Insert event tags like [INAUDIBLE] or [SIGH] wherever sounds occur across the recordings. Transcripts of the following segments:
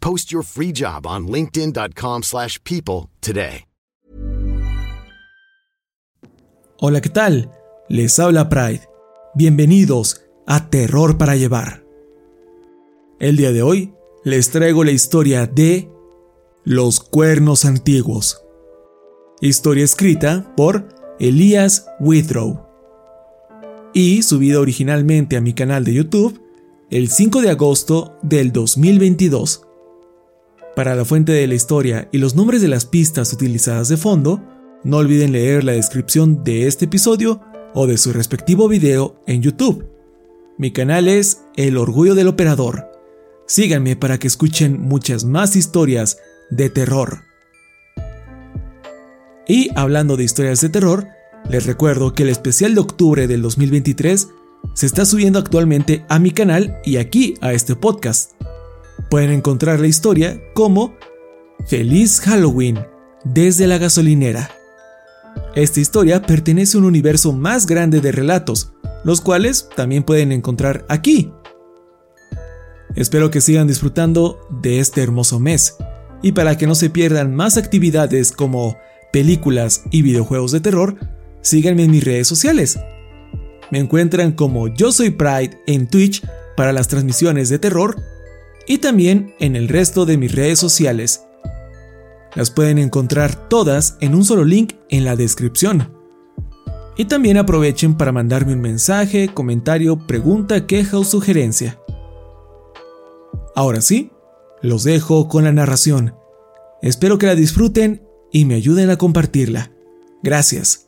Post your free job on linkedin.com/people slash people today. Hola, ¿qué tal? Les habla Pride. Bienvenidos a Terror para Llevar. El día de hoy les traigo la historia de Los Cuernos Antiguos. Historia escrita por Elias Withrow. Y subida originalmente a mi canal de YouTube el 5 de agosto del 2022. Para la fuente de la historia y los nombres de las pistas utilizadas de fondo, no olviden leer la descripción de este episodio o de su respectivo video en YouTube. Mi canal es El Orgullo del Operador. Síganme para que escuchen muchas más historias de terror. Y hablando de historias de terror, les recuerdo que el especial de octubre del 2023 se está subiendo actualmente a mi canal y aquí a este podcast. Pueden encontrar la historia como Feliz Halloween desde la gasolinera. Esta historia pertenece a un universo más grande de relatos, los cuales también pueden encontrar aquí. Espero que sigan disfrutando de este hermoso mes, y para que no se pierdan más actividades como películas y videojuegos de terror, síganme en mis redes sociales. Me encuentran como Yo Soy Pride en Twitch para las transmisiones de terror y también en el resto de mis redes sociales. Las pueden encontrar todas en un solo link en la descripción. Y también aprovechen para mandarme un mensaje, comentario, pregunta, queja o sugerencia. Ahora sí, los dejo con la narración. Espero que la disfruten y me ayuden a compartirla. Gracias.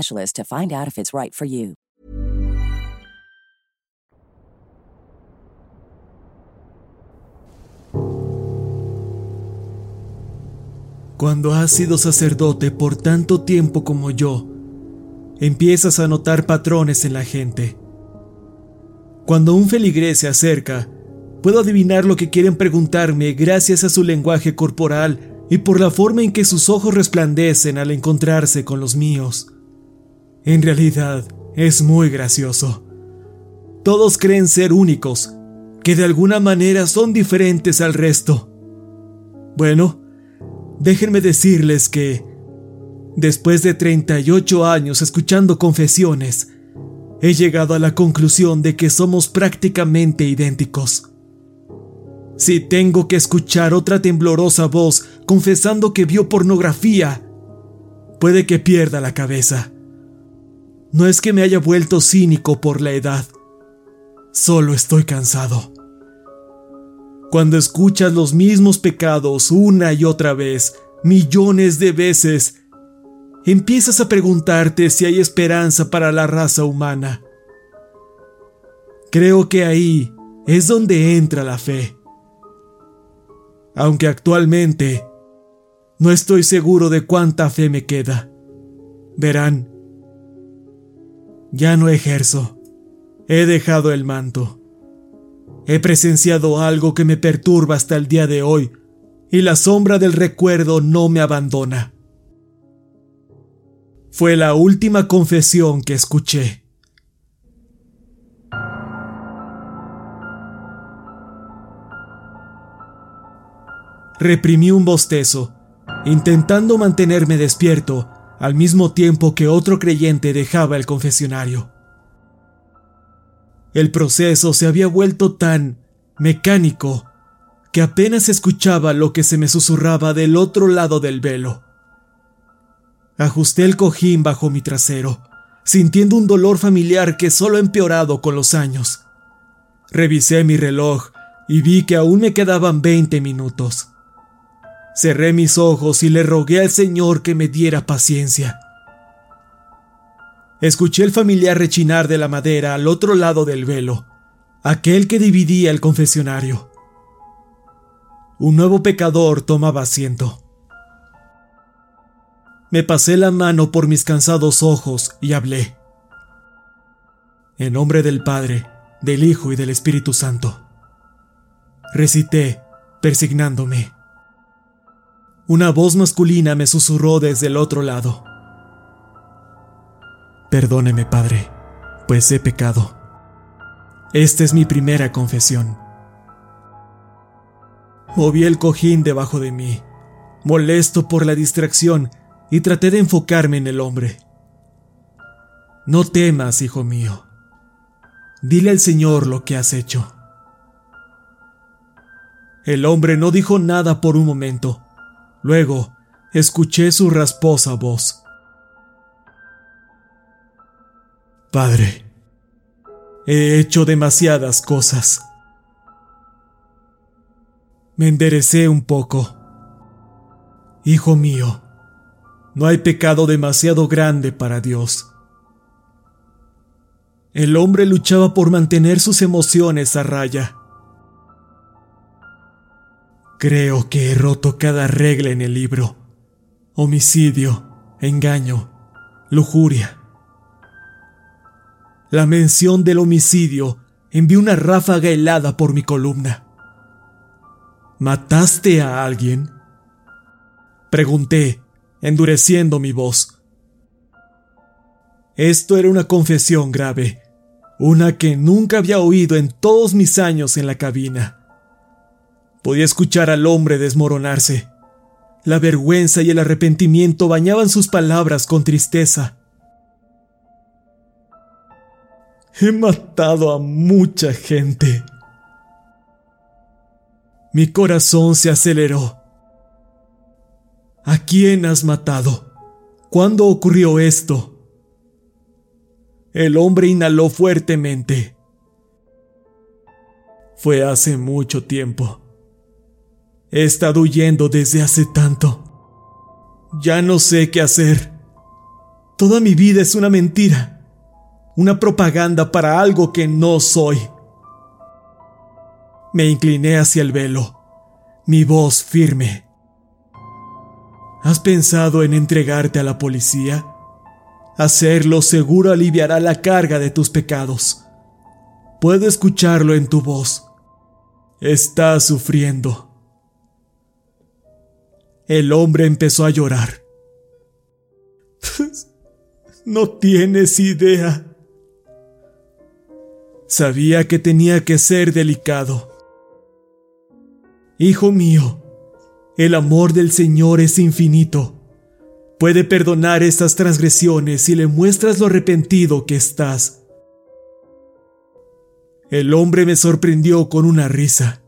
to find out if it's right for you. Cuando has sido sacerdote por tanto tiempo como yo, empiezas a notar patrones en la gente. Cuando un feligrés se acerca, puedo adivinar lo que quieren preguntarme gracias a su lenguaje corporal y por la forma en que sus ojos resplandecen al encontrarse con los míos. En realidad, es muy gracioso. Todos creen ser únicos, que de alguna manera son diferentes al resto. Bueno, déjenme decirles que, después de 38 años escuchando confesiones, he llegado a la conclusión de que somos prácticamente idénticos. Si tengo que escuchar otra temblorosa voz confesando que vio pornografía, puede que pierda la cabeza. No es que me haya vuelto cínico por la edad, solo estoy cansado. Cuando escuchas los mismos pecados una y otra vez, millones de veces, empiezas a preguntarte si hay esperanza para la raza humana. Creo que ahí es donde entra la fe. Aunque actualmente no estoy seguro de cuánta fe me queda. Verán, ya no ejerzo. He dejado el manto. He presenciado algo que me perturba hasta el día de hoy, y la sombra del recuerdo no me abandona. Fue la última confesión que escuché. Reprimí un bostezo, intentando mantenerme despierto al mismo tiempo que otro creyente dejaba el confesionario. El proceso se había vuelto tan mecánico que apenas escuchaba lo que se me susurraba del otro lado del velo. Ajusté el cojín bajo mi trasero, sintiendo un dolor familiar que solo ha empeorado con los años. Revisé mi reloj y vi que aún me quedaban 20 minutos. Cerré mis ojos y le rogué al Señor que me diera paciencia. Escuché el familiar rechinar de la madera al otro lado del velo, aquel que dividía el confesionario. Un nuevo pecador tomaba asiento. Me pasé la mano por mis cansados ojos y hablé. En nombre del Padre, del Hijo y del Espíritu Santo. Recité, persignándome. Una voz masculina me susurró desde el otro lado. Perdóneme, Padre, pues he pecado. Esta es mi primera confesión. Moví el cojín debajo de mí, molesto por la distracción, y traté de enfocarme en el hombre. No temas, hijo mío. Dile al Señor lo que has hecho. El hombre no dijo nada por un momento. Luego, escuché su rasposa voz. Padre, he hecho demasiadas cosas. Me enderecé un poco. Hijo mío, no hay pecado demasiado grande para Dios. El hombre luchaba por mantener sus emociones a raya. Creo que he roto cada regla en el libro. Homicidio, engaño, lujuria la mención del homicidio envió una ráfaga helada por mi columna. ¿Mataste a alguien? Pregunté, endureciendo mi voz. Esto era una confesión grave, una que nunca había oído en todos mis años en la cabina. Podía escuchar al hombre desmoronarse. La vergüenza y el arrepentimiento bañaban sus palabras con tristeza. He matado a mucha gente. Mi corazón se aceleró. ¿A quién has matado? ¿Cuándo ocurrió esto? El hombre inhaló fuertemente. Fue hace mucho tiempo. He estado huyendo desde hace tanto. Ya no sé qué hacer. Toda mi vida es una mentira una propaganda para algo que no soy. Me incliné hacia el velo, mi voz firme. ¿Has pensado en entregarte a la policía? Hacerlo seguro aliviará la carga de tus pecados. Puedo escucharlo en tu voz. Estás sufriendo. El hombre empezó a llorar. [LAUGHS] No tienes idea. Sabía que tenía que ser delicado. Hijo mío, el amor del Señor es infinito. Puede perdonar estas transgresiones si le muestras lo arrepentido que estás. El hombre me sorprendió con una risa.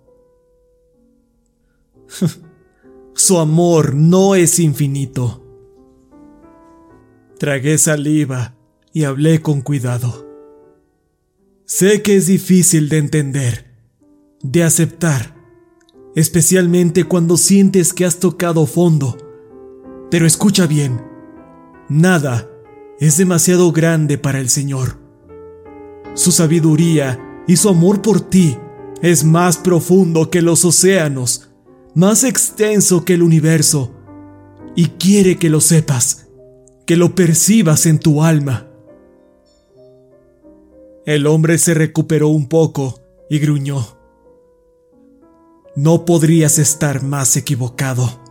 [LAUGHS] Su amor no es infinito. Tragué saliva y hablé con cuidado. Sé que es difícil de entender, de aceptar, especialmente cuando sientes que has tocado fondo. Pero escucha bien, nada es demasiado grande para el Señor. Su sabiduría y su amor por ti es más profundo que los océanos, más extenso que el universo, y quiere que lo sepas, que lo percibas en tu alma. El hombre se recuperó un poco y gruñó. No podrías estar más equivocado.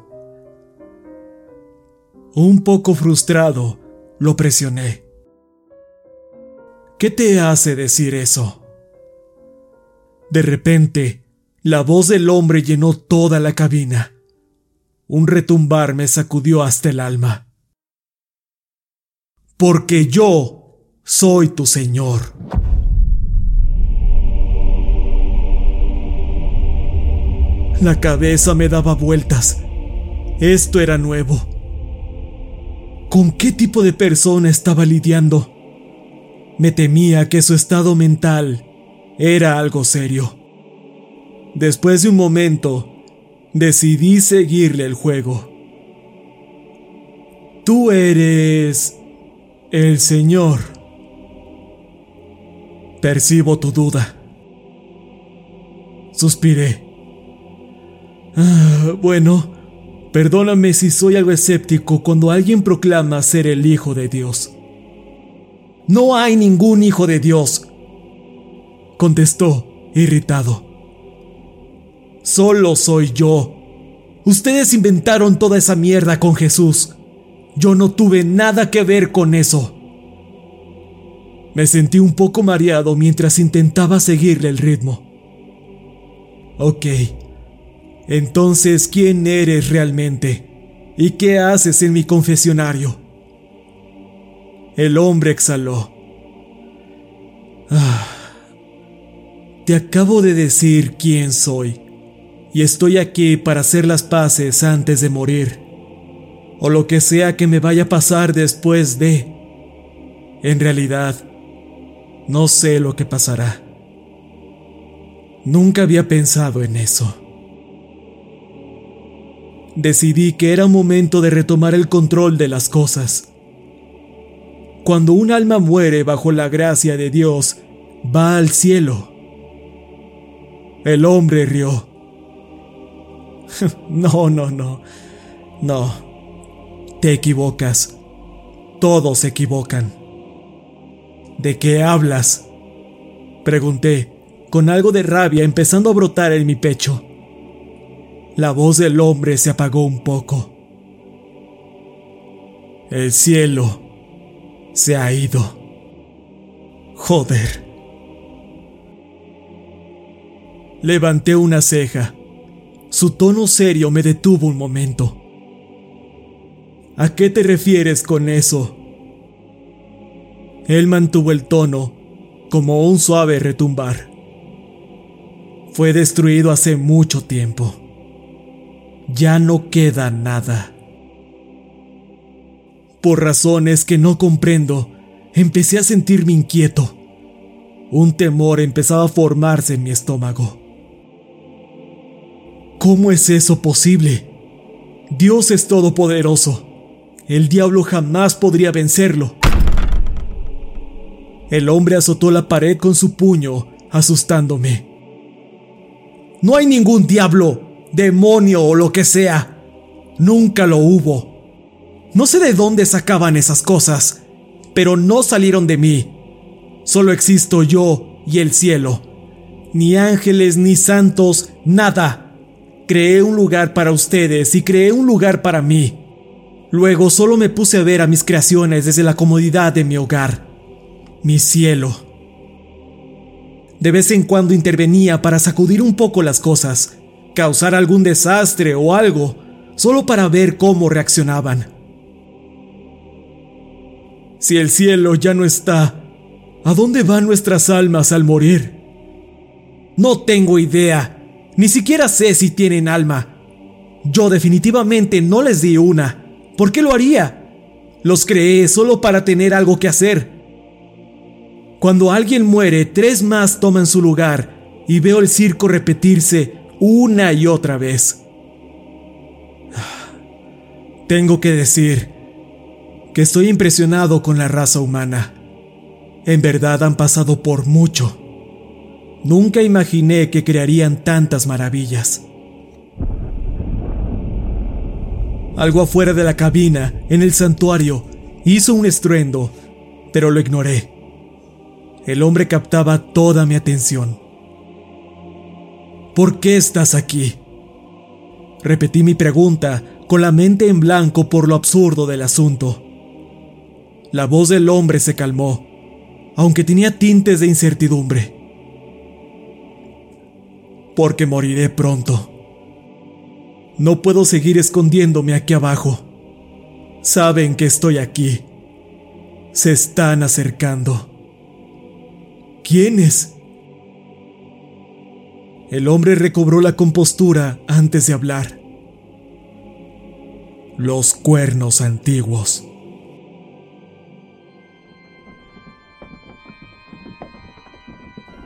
Un poco frustrado, lo presioné. ¿Qué te hace decir eso? De repente, la voz del hombre llenó toda la cabina. Un retumbar me sacudió hasta el alma. Porque yo soy tu Señor. La cabeza me daba vueltas. Esto era nuevo. ¿Con qué tipo de persona estaba lidiando? Me temía que su estado mental era algo serio. Después de un momento, decidí seguirle el juego. Tú eres el Señor. Percibo tu duda. Suspiré. Ah, bueno, perdóname si soy algo escéptico cuando alguien proclama ser el Hijo de Dios. No hay ningún Hijo de Dios, contestó, irritado. Solo soy yo. Ustedes inventaron toda esa mierda con Jesús. Yo no tuve nada que ver con eso. Me sentí un poco mareado mientras intentaba seguirle el ritmo. Ok, entonces, ¿quién eres realmente? ¿Y qué haces en mi confesionario? El hombre exhaló. Ah, te acabo de decir quién soy, y estoy aquí para hacer las paces antes de morir, o lo que sea que me vaya a pasar después de... En realidad, no sé lo que pasará. Nunca había pensado en eso decidí que era momento de retomar el control de las cosas. Cuando un alma muere bajo la gracia de Dios, va al cielo. El hombre rió. [LAUGHS] no, no, no. No. Te equivocas. Todos se equivocan. ¿De qué hablas? Pregunté, con algo de rabia empezando a brotar en mi pecho. La voz del hombre se apagó un poco. El cielo se ha ido. Joder. Levanté una ceja. Su tono serio me detuvo un momento. ¿A qué te refieres con eso? Él mantuvo el tono como un suave retumbar. Fue destruido hace mucho tiempo ya no queda nada. Por razones que no comprendo, empecé a sentirme inquieto. Un temor empezaba a formarse en mi estómago. ¿Cómo es eso posible? Dios es todopoderoso. El diablo jamás podría vencerlo. El hombre azotó la pared con su puño, asustándome. No hay ningún diablo, demonio o lo que sea. Nunca lo hubo. No sé de dónde sacaban esas cosas, pero no salieron de mí. Solo existo yo y el cielo. Ni ángeles, ni santos, nada. Creé un lugar para ustedes y creé un lugar para mí. Luego solo me puse a ver a mis creaciones desde la comodidad de mi hogar, mi cielo. De vez en cuando intervenía para sacudir un poco las cosas, causar algún desastre o algo, solo para ver cómo reaccionaban. Si el cielo ya no está, ¿a dónde van nuestras almas al morir? No tengo idea, ni siquiera sé si tienen alma. Yo definitivamente no les di una. ¿Por qué lo haría? Los creé solo para tener algo que hacer. Cuando alguien muere, tres más toman su lugar y veo el circo repetirse una y otra vez. [SIGHS] Tengo que decir que estoy impresionado con la raza humana. En verdad han pasado por mucho. Nunca imaginé que crearían tantas maravillas. Algo afuera de la cabina, en el santuario, hizo un estruendo, pero lo ignoré. El hombre captaba toda mi atención. ¿Por qué estás aquí? Repetí mi pregunta con la mente en blanco por lo absurdo del asunto. La voz del hombre se calmó, aunque tenía tintes de incertidumbre. Porque moriré pronto. No puedo seguir escondiéndome aquí abajo. Saben que estoy aquí. Se están acercando. ¿Quiénes? El hombre recobró la compostura antes de hablar. Los cuernos antiguos.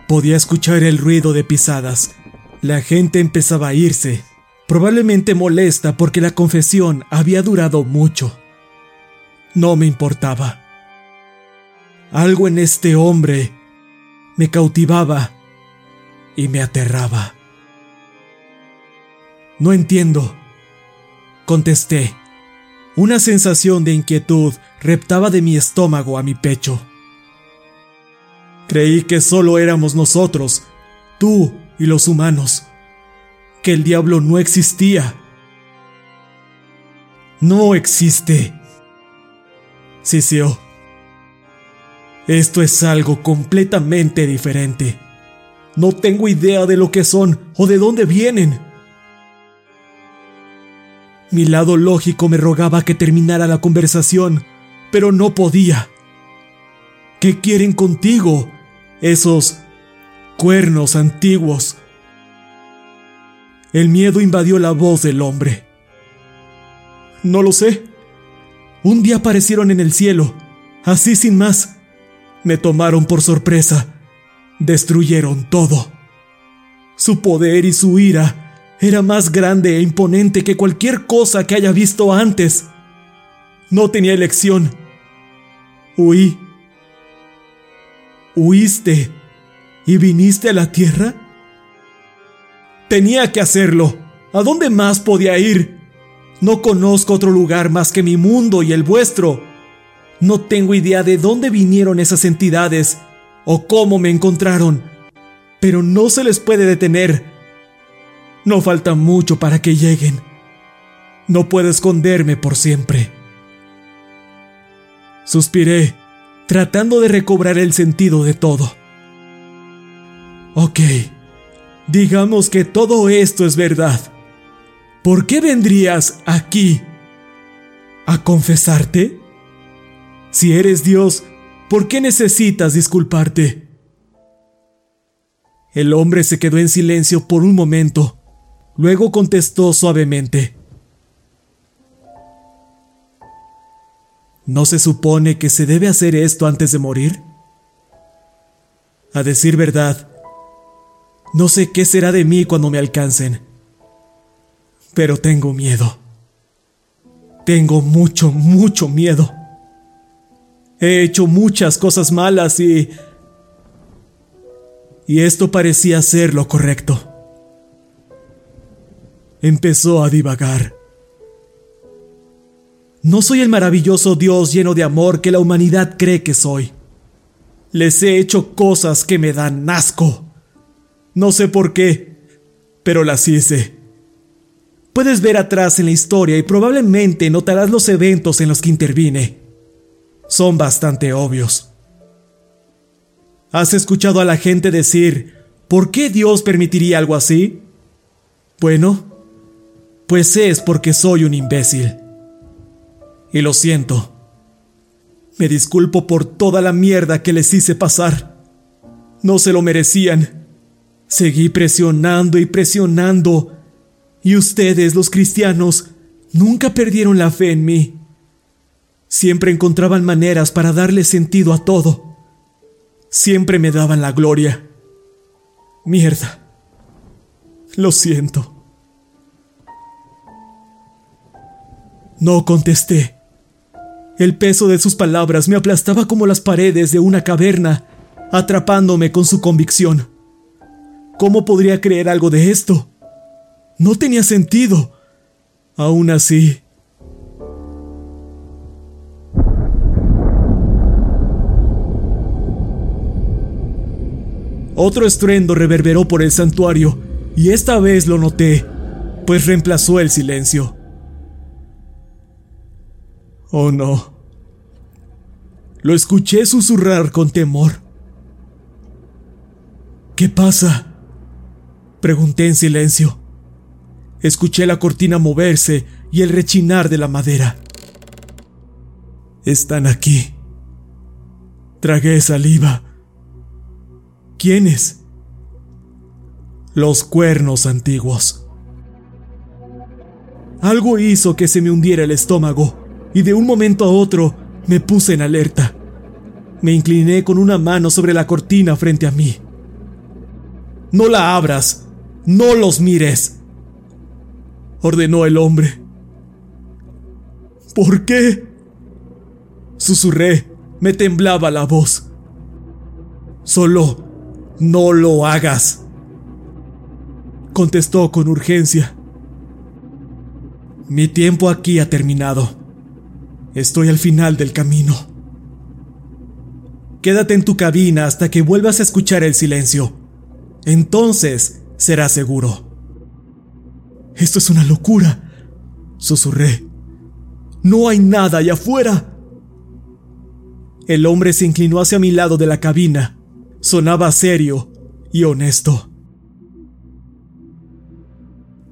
Podía escuchar el ruido de pisadas. La gente empezaba a irse probablemente molesta porque la confesión había durado mucho. No me importaba. Algo en este hombre me cautivaba y me aterraba. No entiendo, contesté. Una sensación de inquietud reptaba de mi estómago a mi pecho. Creí que solo éramos nosotros, tú y los humanos que el diablo no existía. No existe. Siseo. Esto es algo completamente diferente. No tengo idea de lo que son o de dónde vienen. Mi lado lógico me rogaba que terminara la conversación, pero no podía. ¿Qué quieren contigo? Esos cuernos antiguos el miedo invadió la voz del hombre. No lo sé. Un día aparecieron en el cielo, así sin más. Me tomaron por sorpresa. Destruyeron todo. Su poder y su ira era más grande e imponente que cualquier cosa que haya visto antes. No tenía elección. Huí. ¿Huiste y viniste a la tierra? Tenía que hacerlo. ¿A dónde más podía ir? No conozco otro lugar más que mi mundo y el vuestro. No tengo idea de dónde vinieron esas entidades o cómo me encontraron, pero no se les puede detener. No falta mucho para que lleguen. No puedo esconderme por siempre. Suspiré, tratando de recobrar el sentido de todo. Ok. Digamos que todo esto es verdad. ¿Por qué vendrías aquí? ¿A confesarte? Si eres Dios, ¿por qué necesitas disculparte? El hombre se quedó en silencio por un momento. Luego contestó suavemente. ¿No se supone que se debe hacer esto antes de morir? A decir verdad, no sé qué será de mí cuando me alcancen. Pero tengo miedo. Tengo mucho, mucho miedo. He hecho muchas cosas malas y... Y esto parecía ser lo correcto. Empezó a divagar. no soy el maravilloso Dios lleno de amor que la humanidad cree que soy. Les he hecho cosas que me dan asco. No sé por qué, pero las hice. Puedes ver atrás en la historia y probablemente notarás los eventos en los que intervine. Son bastante obvios. ¿Has escuchado a la gente decir, ¿por qué Dios permitiría algo así? Bueno, pues es porque soy un imbécil. Y lo siento. Me disculpo por toda la mierda que les hice pasar. No se lo merecían. Seguí presionando y presionando. Y ustedes, los cristianos, nunca perdieron la fe en mí. Siempre encontraban maneras para darle sentido a todo. Siempre me daban la gloria. Mierda. Lo siento. No contesté. El peso de sus palabras me aplastaba como las paredes de una caverna, atrapándome con su convicción. ¿Cómo podría creer algo de esto? No tenía sentido. Aún así... Otro estruendo reverberó por el santuario, y esta vez lo noté, pues reemplazó el silencio. Oh no. Lo escuché susurrar con temor. ¿Qué pasa? Pregunté en silencio. Escuché la cortina moverse y el rechinar de la madera. Están aquí. Tragué saliva. ¿Quiénes? Los cuernos antiguos. Algo hizo que se me hundiera el estómago y de un momento a otro me puse en alerta. Me incliné con una mano sobre la cortina frente a mí. No la abras, no los mires, ordenó el hombre. ¿Por qué? Susurré, me temblaba la voz. Solo no lo hagas, contestó con urgencia. Mi tiempo aquí ha terminado. Estoy al final del camino. Quédate en tu cabina hasta que vuelvas a escuchar el silencio. Entonces serás seguro. Esto es una locura, susurré. No hay nada allá afuera. El hombre se inclinó hacia mi lado de la cabina. Sonaba serio y honesto.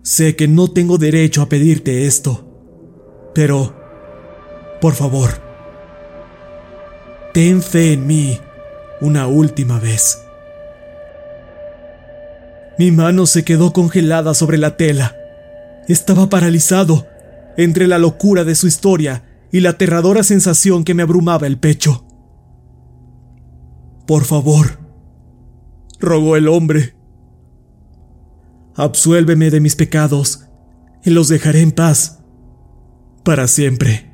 Sé que no tengo derecho a pedirte esto, pero por favor, ten fe en mí una última vez. Mi mano se quedó congelada sobre la tela. Estaba paralizado entre la locura de su historia y la aterradora sensación que me abrumaba el pecho. Por favor, rogó el hombre. Absuélveme de mis pecados y los dejaré en paz para siempre.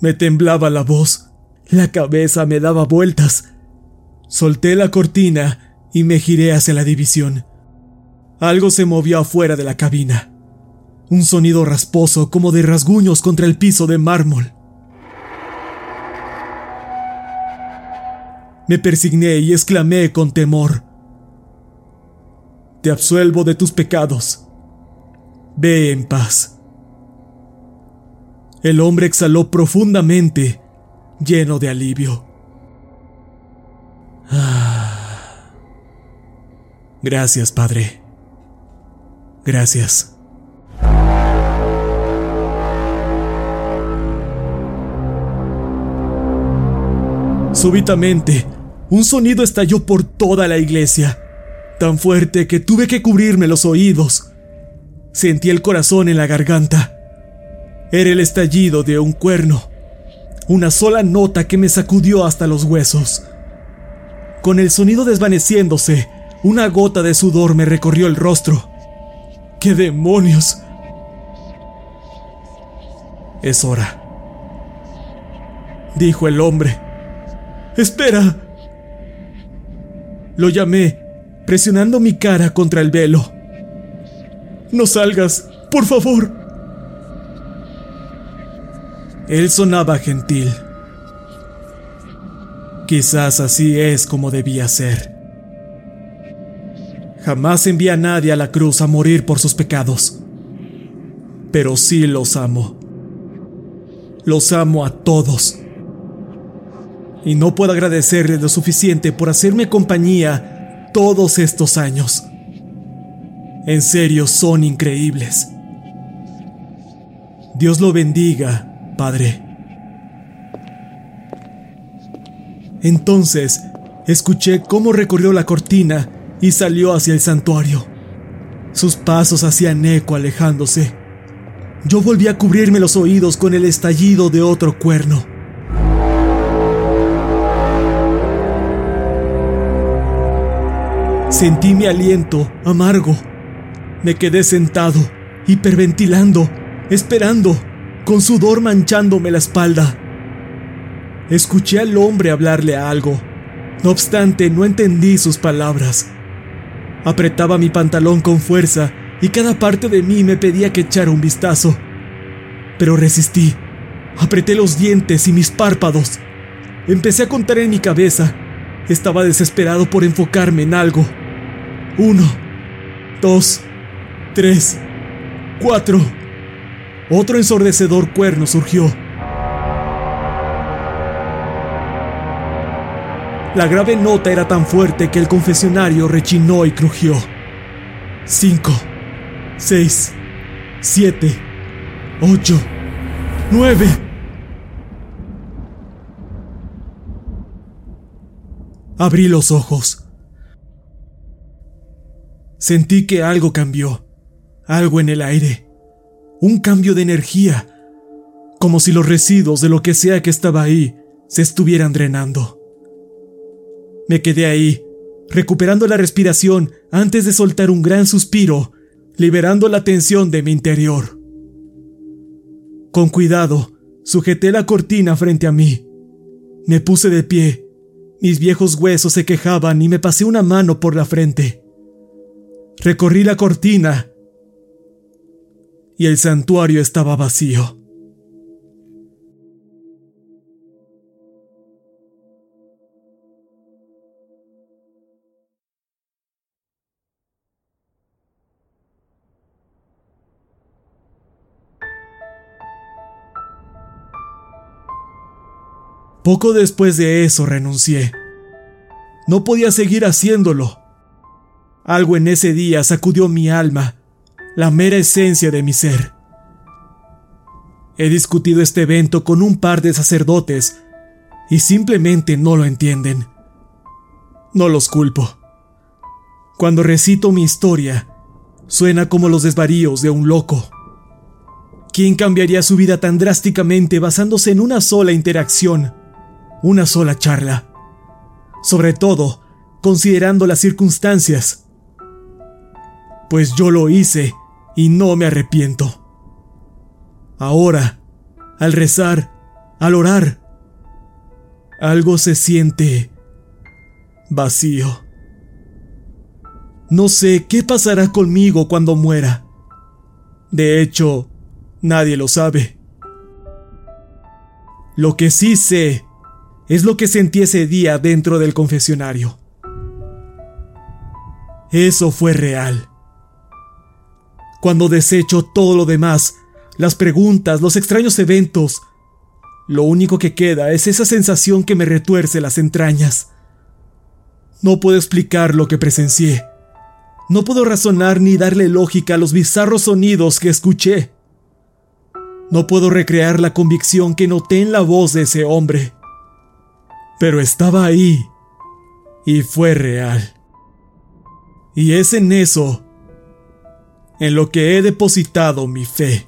Me temblaba la voz, la cabeza me daba vueltas. Solté la cortina y me giré hacia la división. Algo se movió afuera de la cabina. Un sonido rasposo como de rasguños contra el piso de mármol. Me persigné y exclamé con temor. Te absuelvo de tus pecados. Ve en paz. El hombre exhaló profundamente, lleno de alivio. Ah. Gracias, Padre. Gracias. Súbitamente, un sonido estalló por toda la iglesia, tan fuerte que tuve que cubrirme los oídos. Sentí el corazón en la garganta. Era el estallido de un cuerno, una sola nota que me sacudió hasta los huesos. Con el sonido desvaneciéndose, una gota de sudor me recorrió el rostro. ¡Qué demonios! Es hora, dijo el hombre. ¡Espera! Lo llamé, presionando mi cara contra el velo. No salgas, por favor. Él sonaba gentil. Quizás así es como debía ser. Jamás envía a nadie a la cruz a morir por sus pecados. Pero sí los amo. Los amo a todos. Y no puedo agradecerle lo suficiente por hacerme compañía todos estos años. En serio, son increíbles. Dios lo bendiga, Padre. Entonces, escuché cómo recorrió la cortina y salió hacia el santuario. Sus pasos hacían eco alejándose. Yo volví a cubrirme los oídos con el estallido de otro cuerno. Sentí mi aliento amargo. Me quedé sentado, hiperventilando, esperando, con sudor manchándome la espalda. Escuché al hombre hablarle a algo. No obstante, no entendí sus palabras. Apretaba mi pantalón con fuerza y cada parte de mí me pedía que echara un vistazo. Pero resistí. Apreté los dientes y mis párpados. Empecé a contar en mi cabeza. Estaba desesperado por enfocarme en algo. Uno, dos, tres, cuatro. Otro ensordecedor cuerno surgió. La grave nota era tan fuerte que el confesionario rechinó y crujió. Cinco, seis, siete, ocho, nueve. Abrí los ojos. Sentí que algo cambió, algo en el aire, un cambio de energía, como si los residuos de lo que sea que estaba ahí se estuvieran drenando. Me quedé ahí, recuperando la respiración antes de soltar un gran suspiro, liberando la tensión de mi interior. Con cuidado, sujeté la cortina frente a mí. Me puse de pie. Mis viejos huesos se quejaban y me pasé una mano por la frente. Recorrí la cortina y el santuario estaba vacío. Poco después de eso renuncié. No podía seguir haciéndolo. Algo en ese día sacudió mi alma, la mera esencia de mi ser. He discutido este evento con un par de sacerdotes y simplemente no lo entienden. No los culpo. Cuando recito mi historia, suena como los desvaríos de un loco. ¿Quién cambiaría su vida tan drásticamente basándose en una sola interacción? Una sola charla. Sobre todo, considerando las circunstancias. Pues yo lo hice y no me arrepiento. Ahora, al rezar, al orar, algo se siente vacío. No sé qué pasará conmigo cuando muera. De hecho, nadie lo sabe. Lo que sí sé es lo que sentí ese día dentro del confesionario. Eso fue real. Cuando desecho todo lo demás, las preguntas, los extraños eventos, lo único que queda es esa sensación que me retuerce las entrañas. No puedo explicar lo que presencié. No puedo razonar ni darle lógica a los bizarros sonidos que escuché. No puedo recrear la convicción que noté en la voz de ese hombre pero estaba ahí y fue real. Y es en eso en lo que he depositado mi fe.